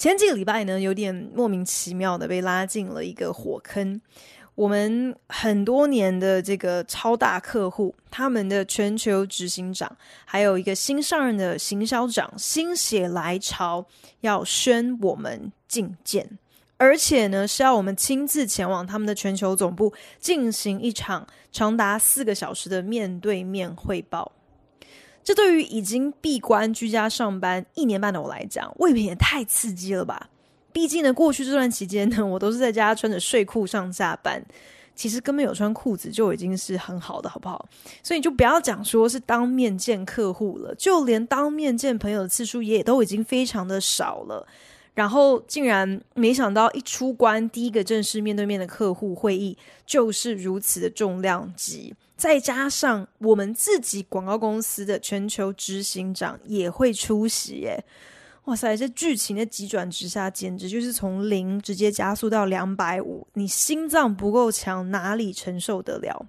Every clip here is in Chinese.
前几个礼拜呢，有点莫名其妙的被拉进了一个火坑。我们很多年的这个超大客户，他们的全球执行长，还有一个新上任的行销长，心血来潮要宣我们进见，而且呢是要我们亲自前往他们的全球总部进行一场长达四个小时的面对面汇报。这对于已经闭关居家上班一年半的我来讲，未免也太刺激了吧？毕竟呢，过去这段期间呢，我都是在家穿着睡裤上下班，其实根本有穿裤子就已经是很好的，好不好？所以你就不要讲说是当面见客户了，就连当面见朋友的次数也都已经非常的少了。然后竟然没想到一出关，第一个正式面对面的客户会议就是如此的重量级。再加上我们自己广告公司的全球执行长也会出席，耶！哇塞，这剧情的急转直下，简直就是从零直接加速到两百五，你心脏不够强，哪里承受得了？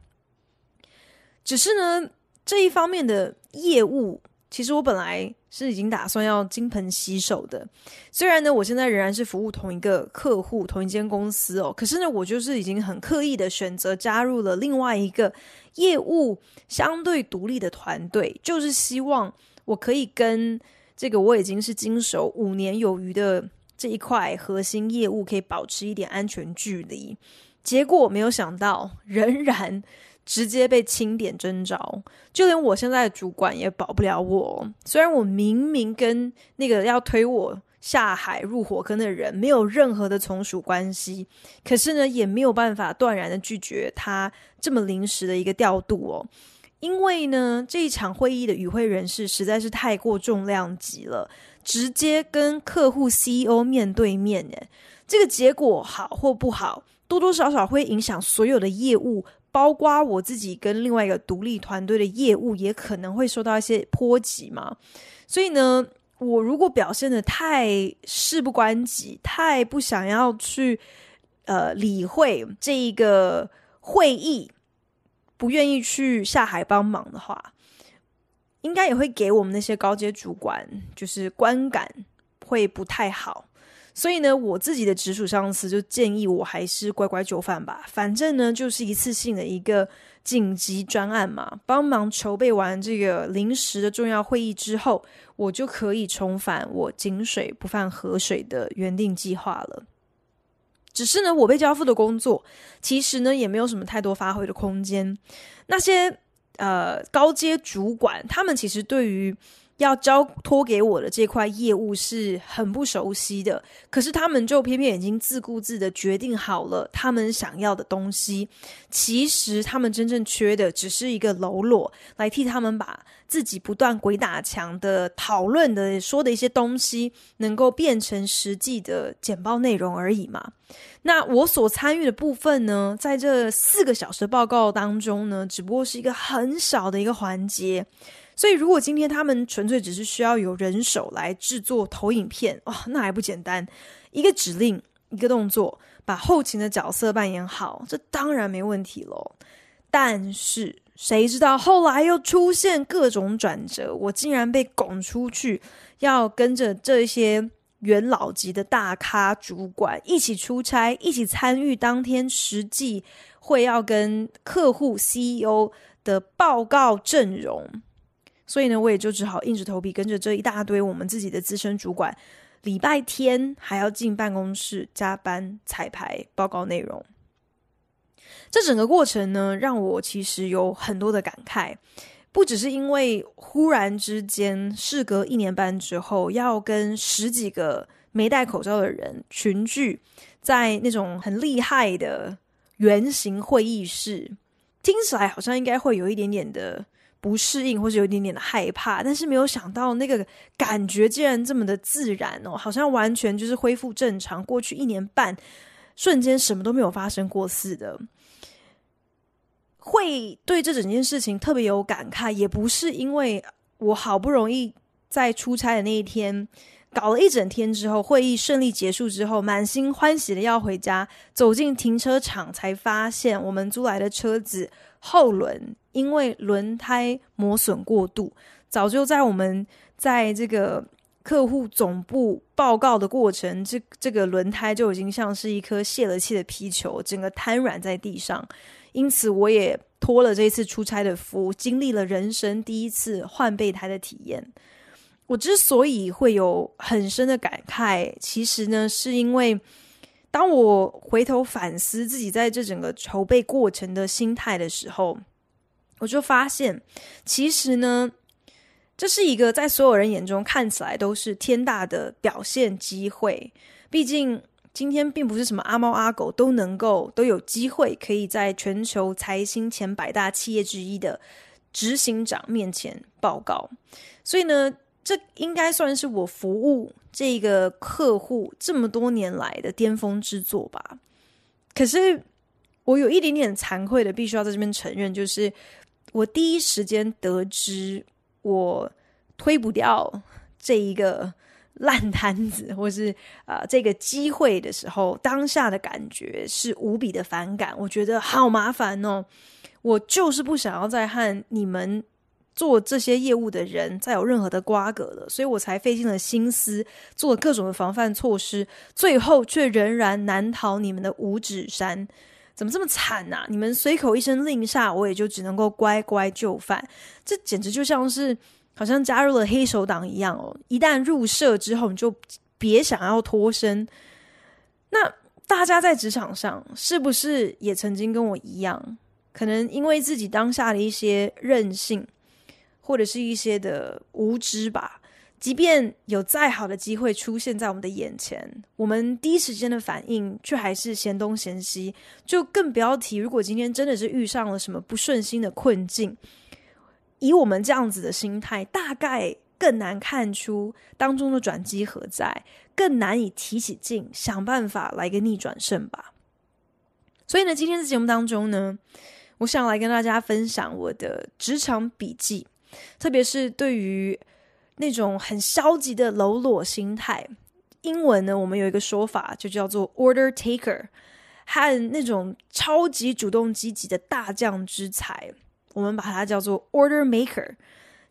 只是呢，这一方面的业务。其实我本来是已经打算要金盆洗手的，虽然呢，我现在仍然是服务同一个客户、同一间公司哦，可是呢，我就是已经很刻意的选择加入了另外一个业务相对独立的团队，就是希望我可以跟这个我已经是经手五年有余的这一块核心业务可以保持一点安全距离。结果没有想到，仍然。直接被清点征召，就连我现在的主管也保不了我。虽然我明明跟那个要推我下海入火坑的人没有任何的从属关系，可是呢，也没有办法断然的拒绝他这么临时的一个调度哦。因为呢，这一场会议的与会人士实在是太过重量级了，直接跟客户 CEO 面对面，诶，这个结果好或不好，多多少少会影响所有的业务。包括我自己跟另外一个独立团队的业务，也可能会受到一些波及嘛。所以呢，我如果表现的太事不关己，太不想要去呃理会这一个会议，不愿意去下海帮忙的话，应该也会给我们那些高阶主管就是观感会不太好。所以呢，我自己的直属上司就建议我还是乖乖就范吧。反正呢，就是一次性的一个紧急专案嘛，帮忙筹备完这个临时的重要会议之后，我就可以重返我井水不犯河水的原定计划了。只是呢，我被交付的工作其实呢，也没有什么太多发挥的空间。那些呃高阶主管，他们其实对于要交托给我的这块业务是很不熟悉的，可是他们就偏偏已经自顾自的决定好了他们想要的东西。其实他们真正缺的只是一个喽啰，来替他们把自己不断鬼打墙的讨论的说的一些东西，能够变成实际的简报内容而已嘛。那我所参与的部分呢，在这四个小时的报告当中呢，只不过是一个很小的一个环节。所以，如果今天他们纯粹只是需要有人手来制作投影片，哇、那还不简单？一个指令，一个动作，把后勤的角色扮演好，这当然没问题喽。但是，谁知道后来又出现各种转折，我竟然被拱出去，要跟着这些元老级的大咖主管一起出差，一起参与当天实际会要跟客户 CEO 的报告阵容。所以呢，我也就只好硬着头皮跟着这一大堆我们自己的资深主管，礼拜天还要进办公室加班彩排报告内容。这整个过程呢，让我其实有很多的感慨，不只是因为忽然之间，事隔一年半之后，要跟十几个没戴口罩的人群聚在那种很厉害的圆形会议室，听起来好像应该会有一点点的。不适应，或者有一点点的害怕，但是没有想到那个感觉竟然这么的自然哦，好像完全就是恢复正常。过去一年半，瞬间什么都没有发生过似的，会对这整件事情特别有感慨，也不是因为我好不容易在出差的那一天。搞了一整天之后，会议顺利结束之后，满心欢喜的要回家，走进停车场才发现，我们租来的车子后轮因为轮胎磨损过度，早就在我们在这个客户总部报告的过程，这这个轮胎就已经像是一颗泄了气的皮球，整个瘫软在地上。因此，我也托了这次出差的福，经历了人生第一次换备胎的体验。我之所以会有很深的感慨，其实呢，是因为当我回头反思自己在这整个筹备过程的心态的时候，我就发现，其实呢，这是一个在所有人眼中看起来都是天大的表现机会。毕竟今天并不是什么阿猫阿狗都能够都有机会可以在全球财新前百大企业之一的执行长面前报告，所以呢。这应该算是我服务这个客户这么多年来的巅峰之作吧。可是我有一点点惭愧的，必须要在这边承认，就是我第一时间得知我推不掉这一个烂摊子，或是啊、呃、这个机会的时候，当下的感觉是无比的反感。我觉得好麻烦哦，我就是不想要再和你们。做这些业务的人再有任何的瓜葛了，所以我才费尽了心思做各种的防范措施，最后却仍然难逃你们的五指山。怎么这么惨呐、你们随口一声令下，我也就只能够乖乖就范。这简直就像是好像加入了黑手党一样哦！一旦入社之后，你就别想要脱身。那大家在职场上是不是也曾经跟我一样，可能因为自己当下的一些任性？或者是一些的无知吧，即便有再好的机会出现在我们的眼前，我们第一时间的反应却还是嫌东嫌西，就更不要提如果今天真的是遇上了什么不顺心的困境，以我们这样子的心态，大概更难看出当中的转机何在，更难以提起劲想办法来个逆转胜吧。所以呢，今天的节目当中呢，我想来跟大家分享我的职场笔记。特别是对于那种很消极的喽啰心态，英文呢，我们有一个说法，就叫做 order taker，和那种超级主动积极的大将之才，我们把它叫做 order maker。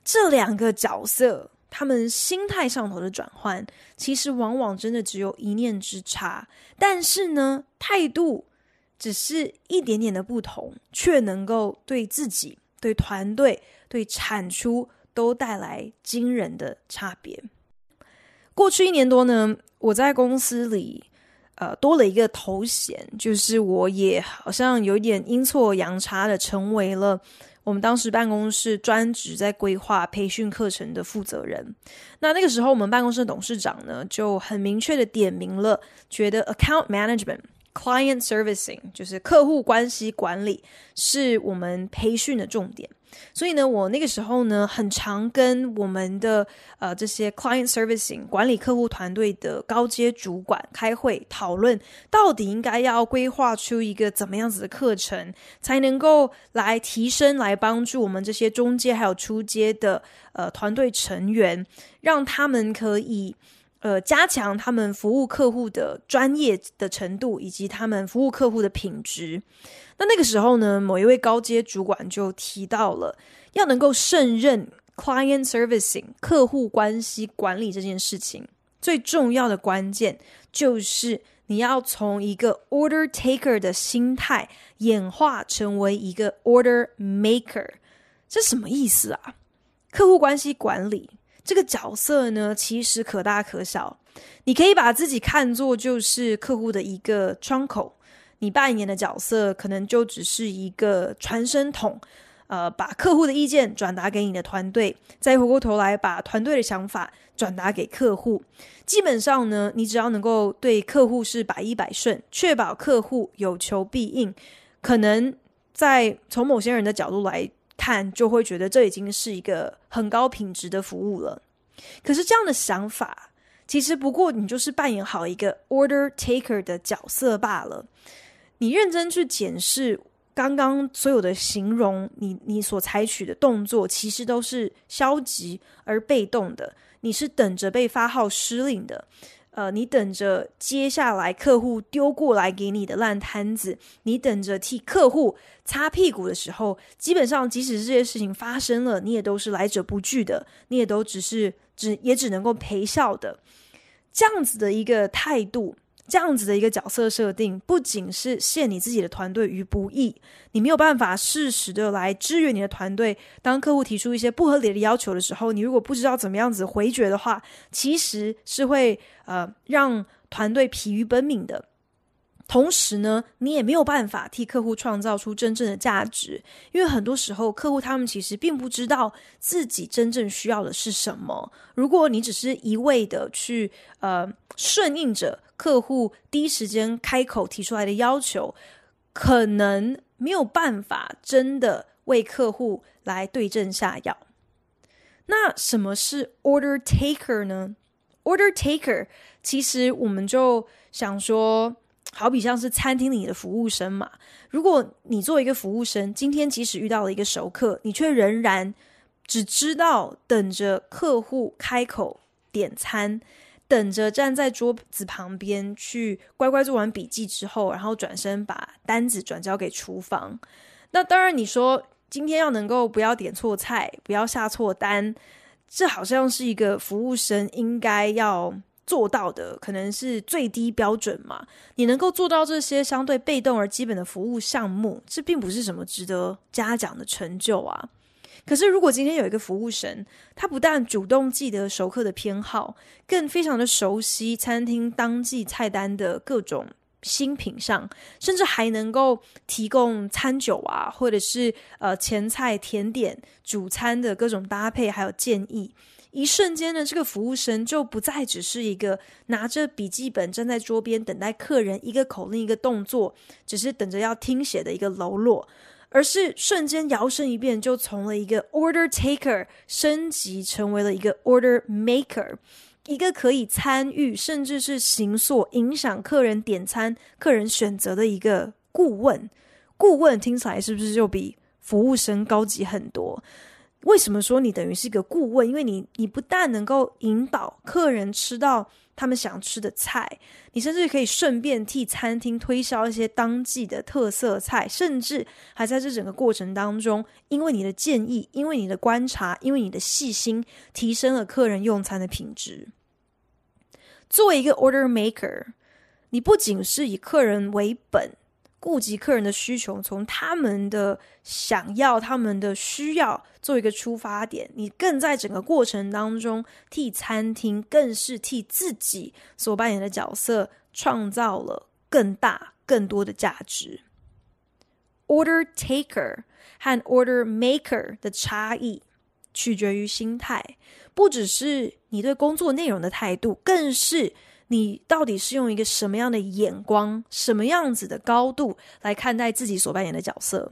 这两个角色，他们心态上头的转换，其实往往真的只有一念之差，但是呢，态度只是一点点的不同，却能够对自己、对团队。对产出都带来惊人的差别。过去一年多呢，我在公司里，呃，多了一个头衔，就是我也好像有点阴错阳差的成为了我们当时办公室专职在规划培训课程的负责人。那那个时候，我们办公室的董事长呢，就很明确的点名了，觉得 account management、client servicing，就是客户关系管理，是我们培训的重点。所以呢，我那个时候呢，很常跟我们的呃这些 client servicing 管理客户团队的高阶主管开会讨论，到底应该要规划出一个怎么样子的课程，才能够来提升、来帮助我们这些中阶还有初阶的呃团队成员，让他们可以呃加强他们服务客户的专业的程度，以及他们服务客户的品质。那那个时候呢，某一位高阶主管就提到了，要能够胜任 client servicing 客户关系管理这件事情，最重要的关键就是你要从一个 order taker 的心态演化成为一个 order maker。这什么意思啊？客户关系管理这个角色呢，其实可大可小，你可以把自己看作就是客户的一个窗口。你扮演的角色可能就只是一个传声筒，呃，把客户的意见转达给你的团队，再回过头来把团队的想法转达给客户。基本上呢，你只要能够对客户是百依百顺，确保客户有求必应，可能在从某些人的角度来看就会觉得这已经是一个很高品质的服务了。可是这样的想法，其实不过你就是扮演好一个 order taker 的角色罢了。你认真去检视刚刚所有的形容，你你所采取的动作，其实都是消极而被动的。你是等着被发号施令的。呃，你等着接下来客户丢过来给你的烂摊子，你等着替客户擦屁股的时候，基本上即使这些事情发生了，你也都是来者不拒的，你也都只是只也只能够陪笑的，这样子的一个态度。这样子的一个角色设定，不仅是陷你自己的团队于不义，你没有办法适时的来支援你的团队。当客户提出一些不合理的要求的时候，你如果不知道怎么样子回绝的话，其实是会呃让团队疲于奔命的。同时呢，你也没有办法替客户创造出真正的价值，因为很多时候客户他们其实并不知道自己真正需要的是什么。如果你只是一味的去呃顺应着客户第一时间开口提出来的要求，可能没有办法真的为客户来对症下药。那什么是 order taker 呢？order taker 其实我们就想说。好比像是餐厅里的服务生嘛，如果你作为一个服务生，今天即使遇到了一个熟客，你却仍然只知道等着客户开口点餐，等着站在桌子旁边去乖乖做完笔记之后，然后转身把单子转交给厨房。那当然，你说今天要能够不要点错菜，不要下错单，这好像是一个服务生应该要做到的可能是最低标准嘛？你能够做到这些相对被动而基本的服务项目，这并不是什么值得嘉奖的成就啊。可是，如果今天有一个服务生，他不但主动记得熟客的偏好，更非常的熟悉餐厅当季菜单的各种新品上，甚至还能够提供餐酒啊，或者是呃前菜、甜点、主餐的各种搭配，还有建议。一瞬间呢，这个服务生就不再只是一个拿着笔记本站在桌边等待客人一个口令一个动作，只是等着要听写的一个喽啰，而是瞬间摇身一变，就从了一个 order taker 升级成为了一个 order maker，一个可以参与甚至是形塑影响客人点餐、客人选择的一个顾问。顾问听起来是不是就比服务生高级很多？为什么说你等于是一个顾问？因为你，你不但能够引导客人吃到他们想吃的菜，你甚至可以顺便替餐厅推销一些当季的特色菜，甚至还在这整个过程当中，因为你的建议，因为你的观察，因为你的细心，提升了客人用餐的品质。作为一个 order maker，你不仅是以客人为本。顾及客人的需求，从他们的想要、他们的需要做一个出发点，你更在整个过程当中替餐厅，更是替自己所扮演的角色创造了更大、更多的价值。Order taker 和 order maker 的差异取决于心态，不只是你对工作内容的态度，更是。你到底是用一个什么样的眼光、什么样子的高度来看待自己所扮演的角色？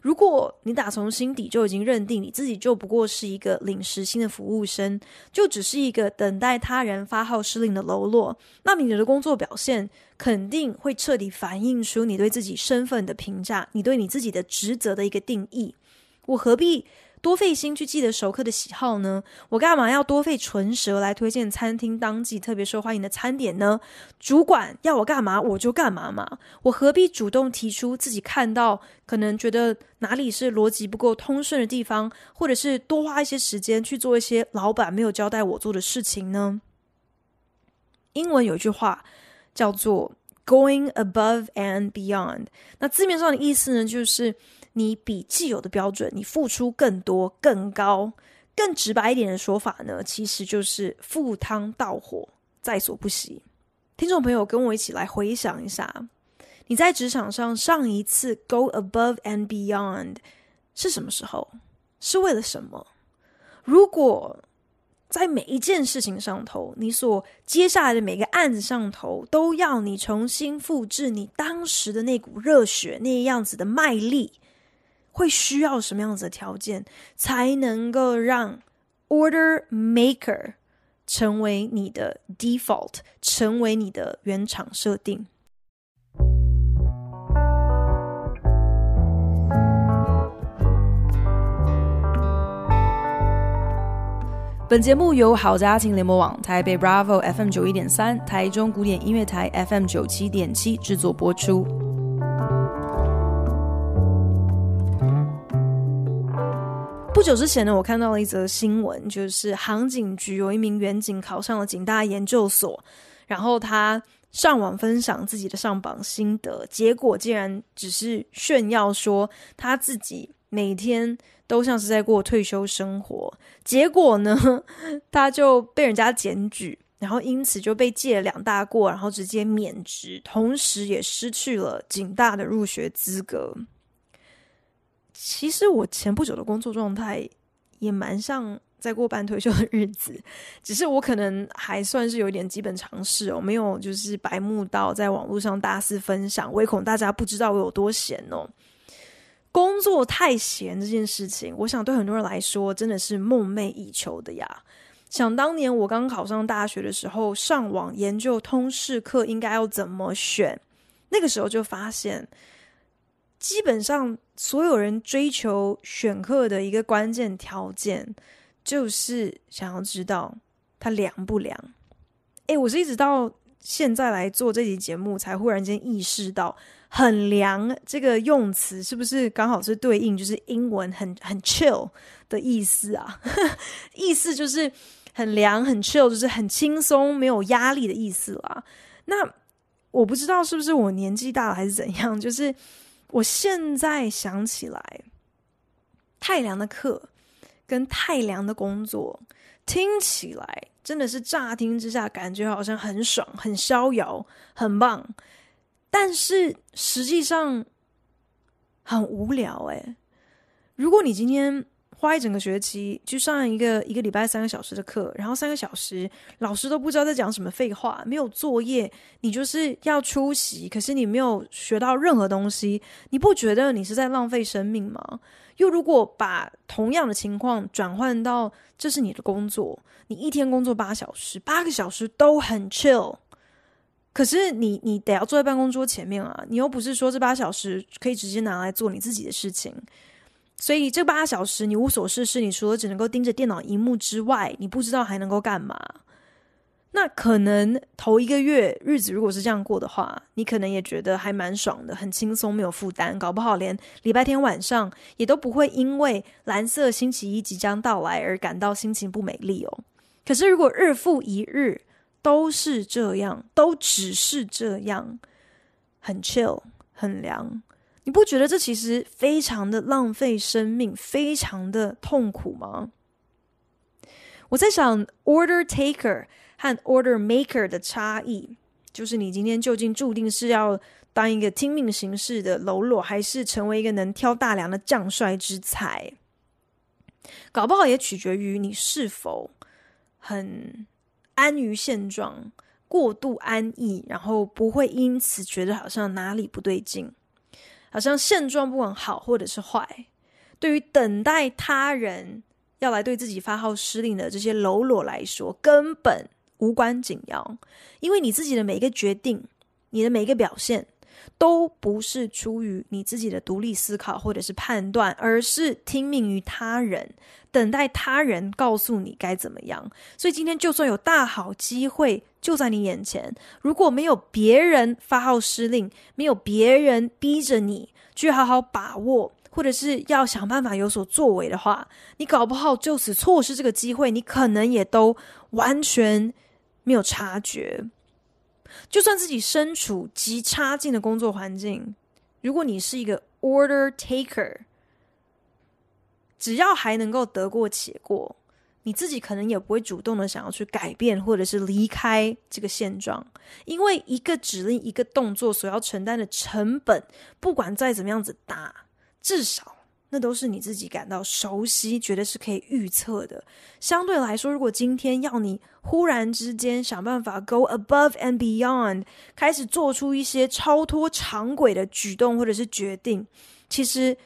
如果你打从心底就已经认定你自己就不过是一个领时薪的服务生，就只是一个等待他人发号施令的喽啰，那么你的工作表现肯定会彻底反映出你对自己身份的评价，你对你自己的职责的一个定义。我何必多费心去记得熟客的喜好呢？我干嘛要多费唇舌来推荐餐厅当季特别受欢迎的餐点呢？主管要我干嘛我就干嘛嘛。我何必主动提出自己看到可能觉得哪里是逻辑不够通顺的地方，或者是多花一些时间去做一些老板没有交代我做的事情呢？英文有一句话叫做 “going above and beyond”，那字面上的意思呢，就是。你比既有的标准，你付出更多、更高、更直白一点的说法呢，其实就是赴汤蹈火，在所不惜。听众朋友，跟我一起来回想一下，你在职场上上一次 go above and beyond 是什么时候？是为了什么？如果在每一件事情上头，你所接下来的每个案子上头，都要你重新复制你当时的那股热血，那样子的卖力。会需要什么样子的条件，才能够让 order maker 成为你的 default，成为你的原厂设定。本节目由好家庭联播网、台北 Bravo FM 九一点三、台中古典音乐台 FM 九七点七制作播出。久之前呢，我看到了一则新闻，就是航警局有一名员警考上了警大研究所，然后他上网分享自己的上榜心得，结果竟然只是炫耀说他自己每天。都像是在过退休生活，结果呢，他就被人家检举，然后因此就被记了两大过，然后直接免职，同时也失去了警大的入学资格。其实我前不久的工作状态也蛮像在过半退休的日子，只是我可能还算是有一点基本常识哦，没有就是白目到在网络上大肆分享，唯恐大家不知道我有多闲哦。工作太闲这件事情，我想对很多人来说真的是梦寐以求的呀。想当年我刚考上大学的时候，上网研究通识课应该要怎么选，那个时候就发现，基本上所有人追求选课的一个关键条件，就是想要知道它凉不凉。诶，我是一直到现在来做这集节目，才忽然间意识到。很凉这个用词是不是刚好是对应就是英文很很 chill 的意思啊？意思就是很凉很 chill，就是很轻松没有压力的意思啦。那我不知道是不是我年纪大了还是怎样，就是我现在想起来，太良的课跟太良的工作，听起来真的是乍听之下感觉好像很爽、很逍遥、很棒。但是实际上很无聊诶。如果你今天花一整个学期去上一个一个礼拜三个小时的课，然后三个小时老师都不知道在讲什么废话，没有作业，你就是要出席，可是你没有学到任何东西，你不觉得你是在浪费生命吗？又如果把同样的情况转换到这是你的工作，你一天工作八小时，八个小时都很 chill。可是你你得要坐在办公桌前面啊，你又不是说这八小时可以直接拿来做你自己的事情，所以这八小时你无所事事，你除了只能够盯着电脑荧幕之外，你不知道还能够干嘛。那可能头一个月日子如果是这样过的话，你可能也觉得还蛮爽的，很轻松，没有负担，搞不好连礼拜天晚上也都不会因为蓝色星期一即将到来而感到心情不美丽哦。可是如果日复一日，都是这样，都只是这样，很 chill，很凉。你不觉得这其实非常的浪费生命，非常的痛苦吗？我在想，order taker 和 order maker 的差异，就是你今天究竟注定是要当一个听命行事的喽啰，还是成为一个能挑大梁的将帅之才？搞不好也取决于你是否很。安于现状，过度安逸，然后不会因此觉得好像哪里不对劲，好像现状不管好或者是坏，对于等待他人要来对自己发号施令的这些喽啰来说，根本无关紧要，因为你自己的每一个决定，你的每一个表现，都不是出于你自己的独立思考或者是判断，而是听命于他人，等待他人告诉你该怎么样。所以今天就算有大好机会就在你眼前，如果没有别人发号施令，没有别人逼着你去好好把握，或者是要想办法有所作为的话，你搞不好就此错失这个机会，你可能也都完全没有察觉。就算自己身处极差劲的工作环境，如果你是一个 order taker，只要还能够得过且过，你自己可能也不会主动的想要去改变或者是离开这个现状，因为一个指令、一个动作所要承担的成本，不管再怎么样子大，至少。那都是你自己感到熟悉，觉得是可以预测的。相对来说，如果今天要你忽然之间想办法 go above and beyond，开始做出一些超脱常轨的举动或者是决定，其实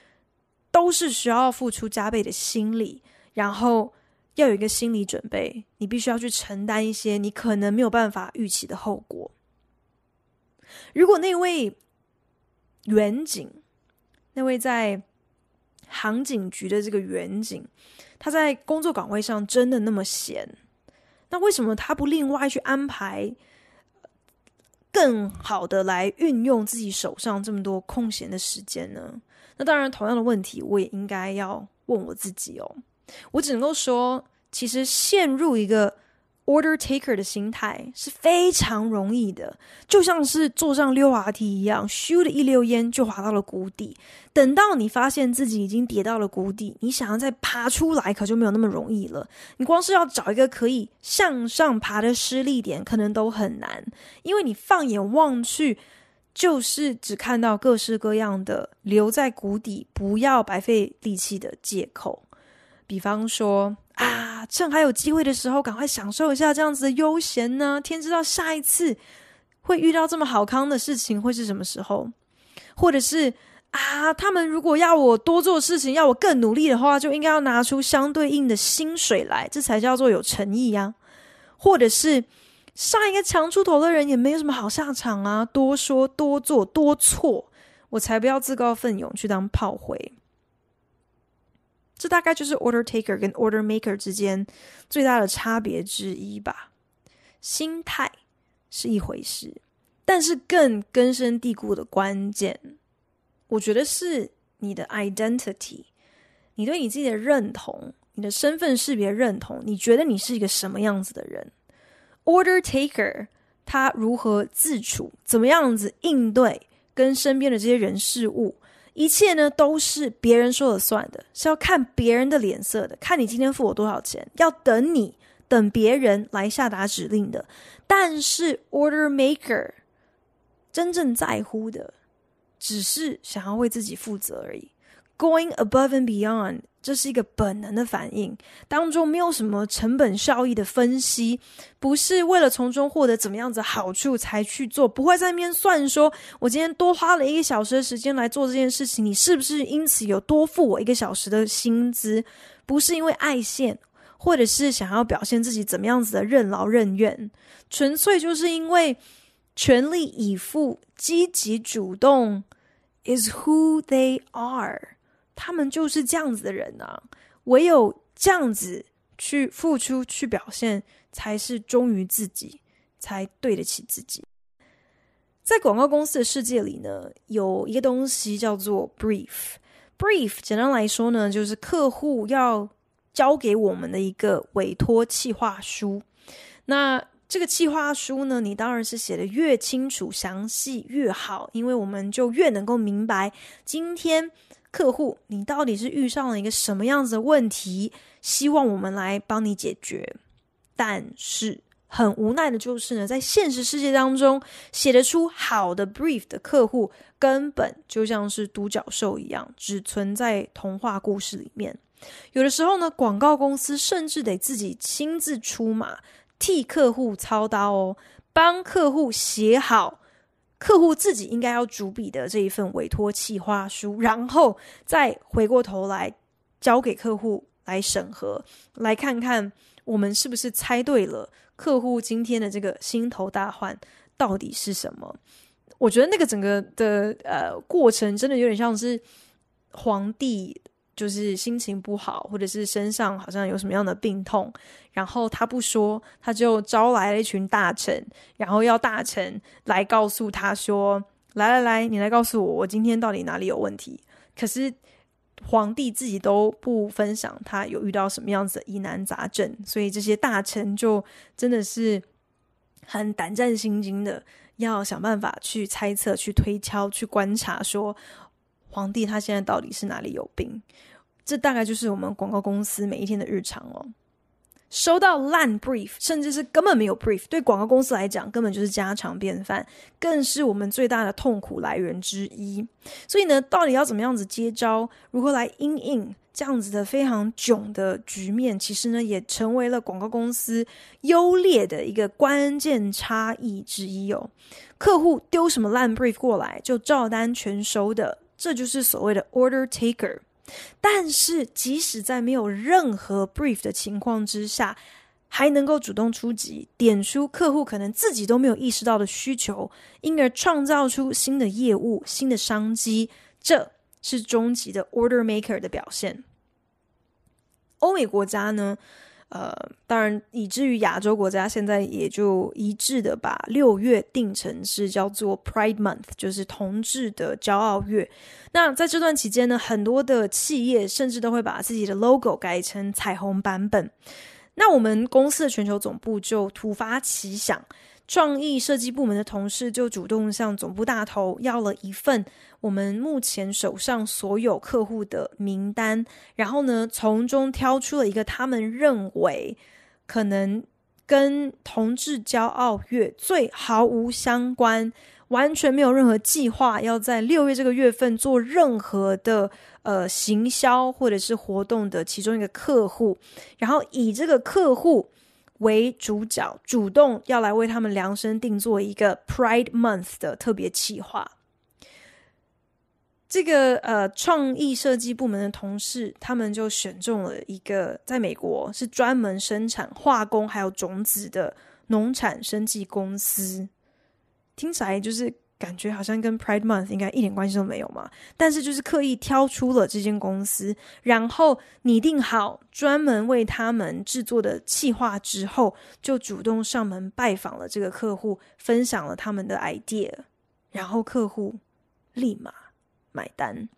都是需要付出加倍的心力，然后要有一个心理准备，你必须要去承担一些你可能没有办法预期的后果。如果那位远景，那位在航警局的这个员警，他在工作岗位上真的那么闲，那为什么他不另外去安排更好的来运用自己手上这么多空闲的时间呢？那当然，同样的问题我也应该要问我自己哦。我只能够说，其实陷入一个 order taker 的心态是非常容易的，就像是坐上溜滑梯一样，咻的一溜烟就滑到了谷底。等到你发现自己已经跌到了谷底，你想要再爬出来，可就没有那么容易了。你光是要找一个可以向上爬的施力点，可能都很难，因为你放眼望去，就是只看到各式各样的留在谷底，不要白费力气的借口。比方说啊，趁还有机会的时候，赶快享受一下这样子的悠闲呢。天知道下一次会遇到这么好康的事情会是什么时候？或者是啊，他们如果要我多做事情，要我更努力的话，就应该要拿出相对应的薪水来，这才叫做有诚意呀。或者是上一个强出头的人也没有什么好下场啊，多说多做多错，我才不要自告奋勇去当炮灰。这大概就是 order taker 跟 order maker 之间最大的差别之一吧。心态是一回事，但是更根深蒂固的关键，我觉得是你的 identity，你对你自己的认同，你的身份识别认同，你觉得你是一个什么样子的人？order taker 他如何自处，怎么样子应对跟身边的这些人事物？一切呢都是别人说了算的，是要看别人的脸色的，看你今天付我多少钱，要等你等别人来下达指令的。但是 order maker 真正在乎的，只是想要为自己负责而已，going above and beyond。这是一个本能的反应，当中没有什么成本效益的分析，不是为了从中获得怎么样子好处才去做，不会在那边算说，我今天多花了一个小时的时间来做这件事情，你是不是因此有多付我一个小时的薪资？不是因为爱现，或者是想要表现自己怎么样子的任劳任怨，纯粹就是因为全力以赴、积极主动 is who they are。他们就是这样子的人啊，唯有这样子去付出、去表现，才是忠于自己，才对得起自己。在广告公司的世界里呢，有一个东西叫做 brief。brief 简单来说呢，就是客户要交给我们的一个委托企划书。那这个企划书呢，你当然是写得越清楚、详细越好，因为我们就越能够明白今天。客户，你到底是遇上了一个什么样子的问题？希望我们来帮你解决。但是很无奈的就是呢，在现实世界当中，写得出好的 brief 的客户，根本就像是独角兽一样，只存在童话故事里面。有的时候呢，广告公司甚至得自己亲自出马，替客户操刀哦，帮客户写好。客户自己应该要主笔的这一份委托企划书，然后再回过头来交给客户来审核，来看看我们是不是猜对了客户今天的这个心头大患到底是什么？我觉得那个整个的呃过程真的有点像是皇帝。就是心情不好，或者是身上好像有什么样的病痛，然后他不说，他就招来了一群大臣，然后要大臣来告诉他说：“来来来，你来告诉我，我今天到底哪里有问题？”可是皇帝自己都不分享他有遇到什么样子的疑难杂症，所以这些大臣就真的是很胆战心惊的，要想办法去猜测、去推敲、去观察，说皇帝他现在到底是哪里有病。这大概就是我们广告公司每一天的日常哦。收到烂 brief，甚至是根本没有 brief，对广告公司来讲根本就是家常便饭，更是我们最大的痛苦来源之一。所以呢，到底要怎么样子接招，如何来因应这样子的非常囧的局面，其实呢，也成为了广告公司优劣的一个关键差异之一哦。客户丢什么烂 brief 过来，就照单全收的，这就是所谓的 order taker。但是即使在没有任何 brief 的情况之下，还能够主动出击，点出客户可能自己都没有意识到的需求，因而创造出新的业务、新的商机，这是终极的 order maker 的表现。欧美国家呢，呃，当然以至于亚洲国家现在也就一致的把六月定成是叫做 Pride Month，就是同志的骄傲月。那在这段期间呢，很多的企业甚至都会把自己的 logo 改成彩虹版本。那我们公司的全球总部就突发奇想，创意设计部门的同事就主动向总部大头要了一份我们目前手上所有客户的名单，然后呢，从中挑出了一个他们认为可能跟同志骄傲月最毫无相关。完全没有任何计划要在六月这个月份做任何的呃行销或者是活动的其中一个客户，然后以这个客户为主角，主动要来为他们量身定做一个 Pride Month 的特别企划。这个呃创意设计部门的同事，他们就选中了一个在美国是专门生产化工还有种子的农产生技公司。听起来就是感觉好像跟 Pride Month 应该一点关系都没有嘛，但是就是刻意挑出了这间公司，然后拟定好专门为他们制作的企划之后，就主动上门拜访了这个客户，分享了他们的 idea，然后客户立马买单。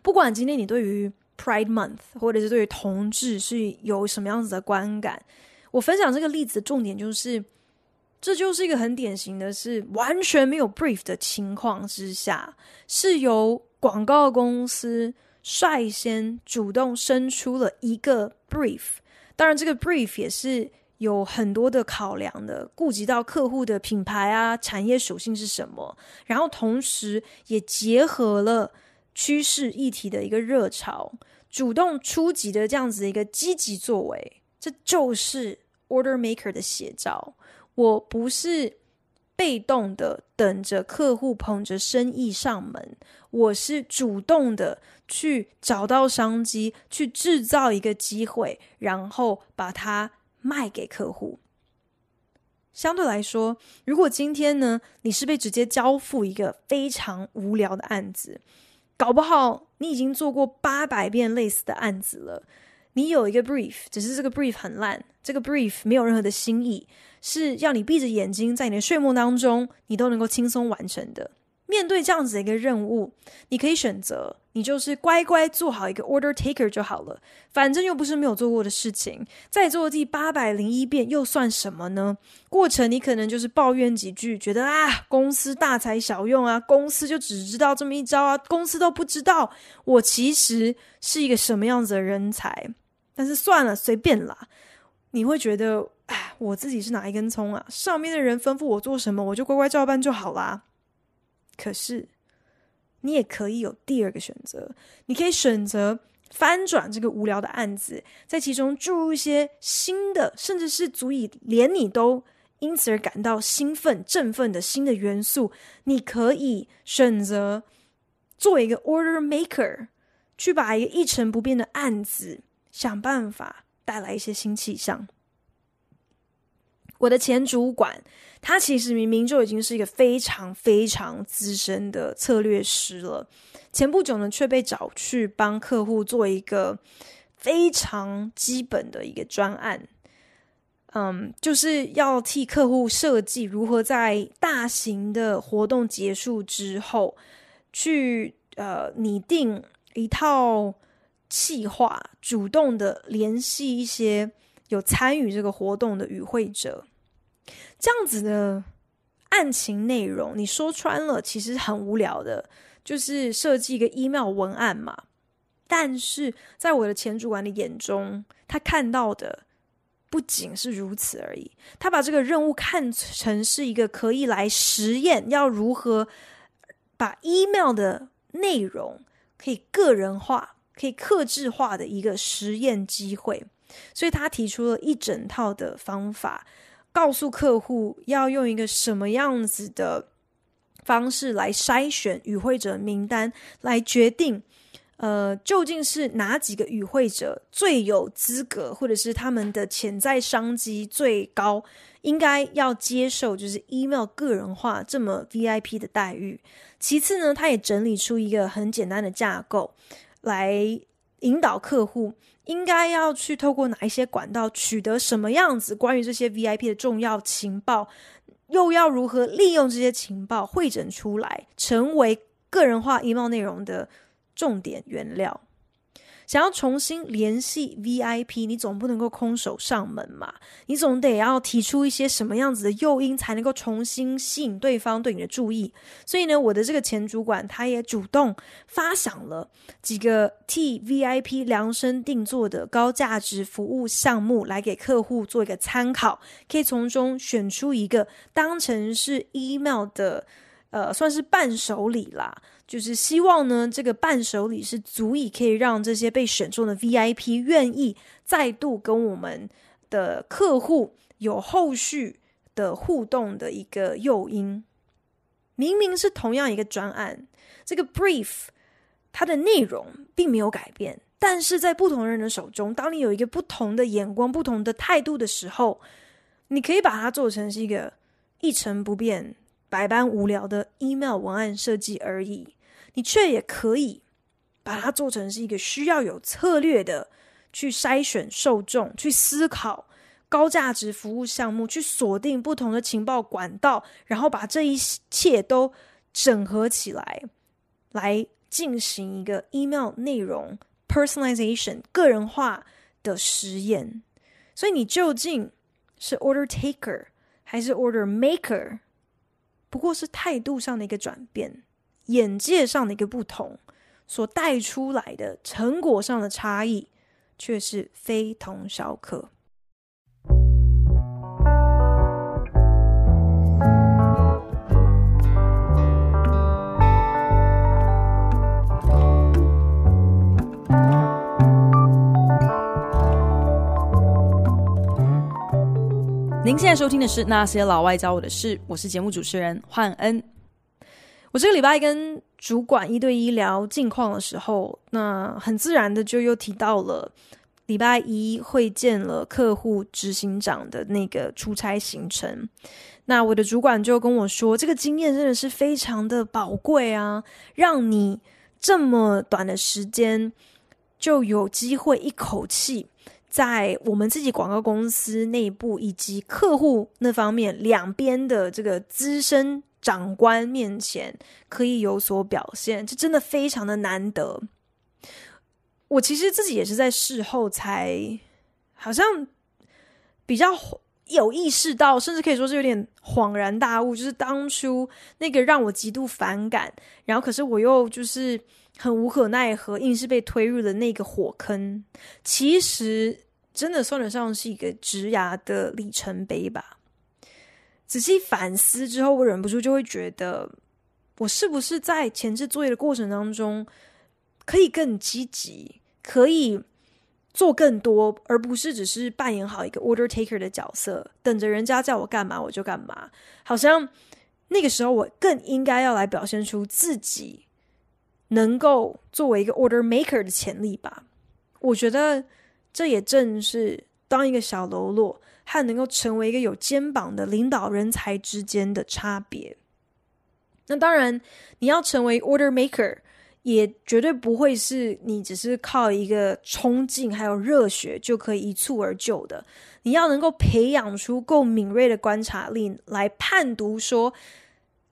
不管今天你对于 Pride Month 或者是对于同志是有什么样子的观感，我分享这个例子的重点就是。这就是一个很典型的是完全没有 brief 的情况之下，是由广告公司率先主动生出了一个 brief。当然，这个 brief 也是有很多的考量的，顾及到客户的品牌啊、产业属性是什么，然后同时也结合了趋势议题的一个热潮，主动出击的这样子一个积极作为，这就是 order maker 的写照。我不是被动的等着客户捧着生意上门，我是主动的去找到商机，去制造一个机会，然后把它卖给客户。相对来说，如果今天呢，你是被直接交付一个非常无聊的案子，搞不好你已经做过八百遍类似的案子了。你有一个 brief，只是这个 brief 很烂，这个 brief 没有任何的新意，是要你闭着眼睛在你的睡梦当中，你都能够轻松完成的。面对这样子的一个任务，你可以选择，你就是乖乖做好一个 order taker 就好了，反正又不是没有做过的事情，再做第八百零一遍又算什么呢？过程你可能就是抱怨几句，觉得啊，公司大材小用啊，公司就只知道这么一招啊，公司都不知道我其实是一个什么样子的人才。但是算了，随便啦。你会觉得，哎，我自己是哪一根葱啊？上面的人吩咐我做什么，我就乖乖照办就好啦。可是，你也可以有第二个选择，你可以选择翻转这个无聊的案子，在其中注入一些新的，甚至是足以连你都因此而感到兴奋、振奋的新的元素。你可以选择做一个 order maker，去把一个一成不变的案子。想办法带来一些新气象。我的前主管，他其实明明就已经是一个非常非常资深的策略师了，前不久呢，却被找去帮客户做一个非常基本的一个专案，嗯，就是要替客户设计如何在大型的活动结束之后，去呃拟定一套。企划主动的联系一些有参与这个活动的与会者，这样子的案情内容，你说穿了其实很无聊的，就是设计一个 email 文案嘛。但是在我的前主管的眼中，他看到的不仅是如此而已，他把这个任务看成是一个可以来实验，要如何把 email 的内容可以个人化。可以克制化的一个实验机会，所以他提出了一整套的方法，告诉客户要用一个什么样子的方式来筛选与会者名单，来决定呃，究竟是哪几个与会者最有资格，或者是他们的潜在商机最高，应该要接受就是 email 个人化这么 VIP 的待遇。其次呢，他也整理出一个很简单的架构，来引导客户应该要去透过哪一些管道取得什么样子关于这些 VIP 的重要情报，又要如何利用这些情报汇整出来，成为个人化 email 内容的。重点原料，想要重新联系 VIP，你总不能够空手上门嘛？你总得要提出一些什么样子的诱因，才能够重新吸引对方对你的注意。所以呢，我的这个前主管他也主动发想了几个替 VIP 量身定做的高价值服务项目，来给客户做一个参考，可以从中选出一个当成是 email 的，呃，算是伴手礼啦。就是希望呢，这个伴手礼是足以可以让这些被选中的 VIP 愿意再度跟我们的客户有后续的互动的一个诱因。明明是同样一个专案，这个 brief 它的内容并没有改变，但是在不同人的手中，当你有一个不同的眼光、不同的态度的时候，你可以把它做成是一个一成不变、百般无聊的 email 文案设计而已。你却也可以把它做成是一个需要有策略的去筛选受众、去思考高价值服务项目、去锁定不同的情报管道，然后把这一切都整合起来，来进行一个 email 内容 personalization 个人化的实验。所以你究竟是 order taker 还是 order maker？不过是态度上的一个转变。眼界上的一个不同，所带出来的成果上的差异，却是非同小可。您现在收听的是《那些老外教我的事》，我是节目主持人焕恩。我这个礼拜跟主管一对一聊近况的时候，那很自然的就又提到了礼拜一会见了客户执行长的那个出差行程。那我的主管就跟我说，这个经验真的是非常的宝贵啊，让你这么短的时间就有机会一口气在我们自己广告公司内部以及客户那方面两边的这个资深。长官面前可以有所表现，这真的非常的难得。我其实自己也是在事后才好像比较有意识到，甚至可以说是有点恍然大悟，就是当初那个让我极度反感，然后可是我又就是很无可奈何，硬是被推入了那个火坑，其实真的算得上是一个职涯的里程碑吧。仔细反思之后，我忍不住就会觉得，我是不是在前置作业的过程当中，可以更积极，可以做更多，而不是只是扮演好一个 order taker 的角色，等着人家叫我干嘛我就干嘛。好像那个时候，我更应该要来表现出自己能够作为一个 order maker 的潜力吧。我觉得这也正是当一个小喽啰。和能够成为一个有肩膀的领导人才之间的差别。那当然，你要成为 order maker，也绝对不会是你只是靠一个冲劲还有热血就可以一蹴而就的。你要能够培养出够敏锐的观察力，来判读说，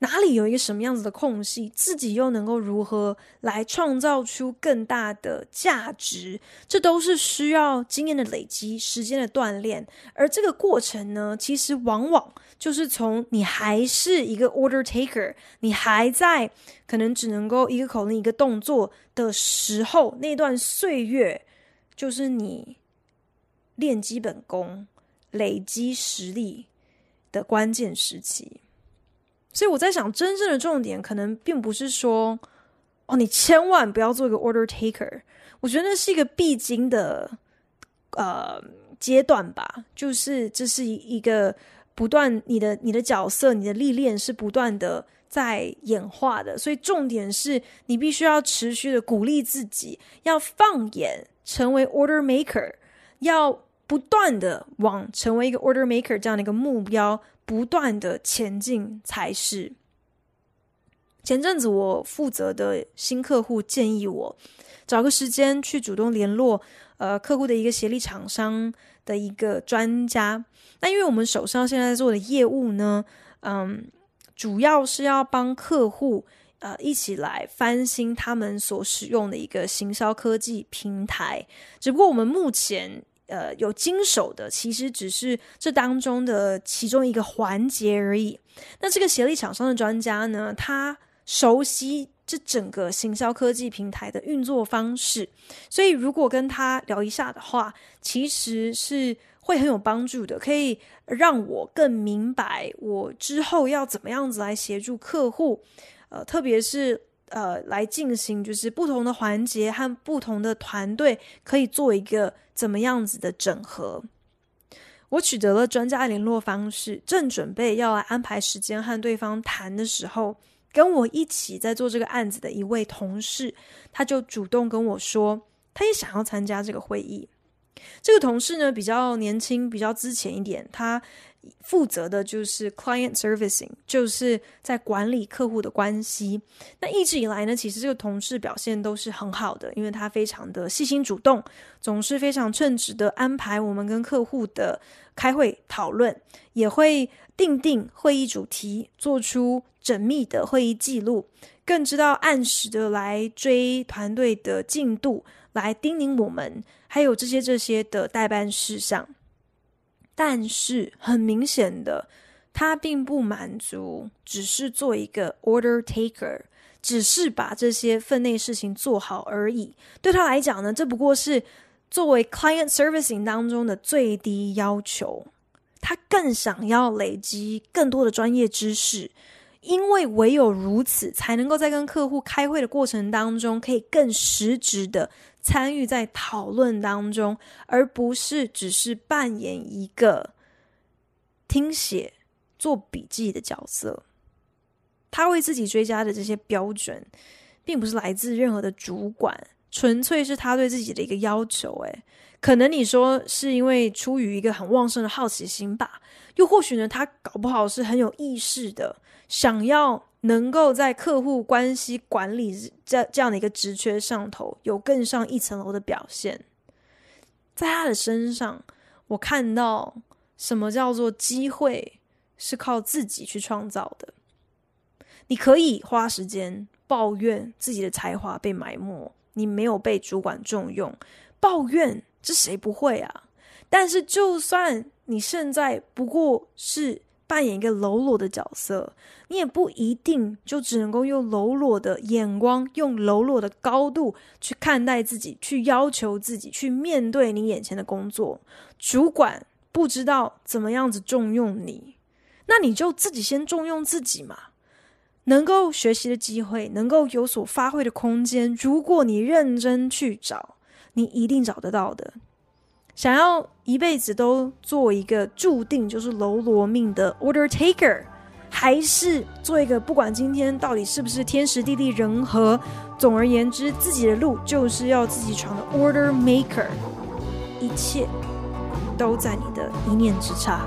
哪里有一个什么样子的空隙，自己又能够如何来创造出更大的价值？这都是需要经验的累积、时间的锻炼。而这个过程呢，其实往往就是从你还是一个 order taker，你还在可能只能够一个口令一个动作的时候，那段岁月，就是你练基本功、累积实力的关键时期。所以我在想，真正的重点可能并不是说，哦，你千万不要做一个 order taker。我觉得那是一个必经的呃阶段吧，就是这是一个不断，你的你的角色、你的历练是不断的在演化的，所以重点是你必须要持续的鼓励自己，要放眼成为 order maker，要不断的往成为一个 order maker 这样的一个目标不断的前进才是。前阵子我负责的新客户建议我找个时间去主动联络呃客户的一个协力厂商的一个专家。那因为我们手上现在做的业务呢，嗯，主要是要帮客户呃一起来翻新他们所使用的一个行销科技平台。只不过我们目前呃有经手的，其实只是这当中的其中一个环节而已。那这个协力厂商的专家呢，他熟悉这整个行销科技平台的运作方式，所以如果跟他聊一下的话，其实是。会很有帮助的，可以让我更明白我之后要怎么样子来协助客户，呃，特别是呃，来进行就是不同的环节和不同的团队可以做一个怎么样子的整合。我取得了专家联络方式，正准备要来安排时间和对方谈的时候，跟我一起在做这个案子的一位同事，他就主动跟我说，他也想要参加这个会议。这个同事呢，比较年轻，比较资浅一点，他负责的就是 client servicing，就是在管理客户的关系。那一直以来呢，其实这个同事表现都是很好的，因为他非常的细心主动，总是非常称职的安排我们跟客户的开会讨论，也会定定会议主题，做出缜密的会议记录，更知道按时的来追团队的进度，来叮咛我们。还有这些这些的待办事项，但是很明显的，他并不满足，只是做一个 order taker，只是把这些分内事情做好而已。对他来讲呢，这不过是作为 client servicing 当中的最低要求。他更想要累积更多的专业知识，因为唯有如此，才能够在跟客户开会的过程当中，可以更实质的。参与在讨论当中，而不是只是扮演一个听写、做笔记的角色。他为自己追加的这些标准，并不是来自任何的主管，纯粹是他对自己的一个要求。诶，可能你说是因为出于一个很旺盛的好奇心吧，又或许呢，他搞不好是很有意识的想要。能够在客户关系管理这这样的一个职缺上头有更上一层楼的表现，在他的身上，我看到什么叫做机会是靠自己去创造的。你可以花时间抱怨自己的才华被埋没，你没有被主管重用，抱怨这谁不会啊？但是就算你现在不过是。扮演一个喽啰的角色，你也不一定就只能够用喽啰的眼光，用喽啰的高度去看待自己，去要求自己，去面对你眼前的工作。主管不知道怎么样子重用你，那你就自己先重用自己嘛。能够学习的机会，能够有所发挥的空间，如果你认真去找，你一定找得到的。想要一辈子都做一个注定就是喽啰命的 order taker，还是做一个不管今天到底是不是天时地利人和，总而言之，自己的路就是要自己闯的 order maker，一切都在你的一念之差。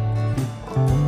Thank.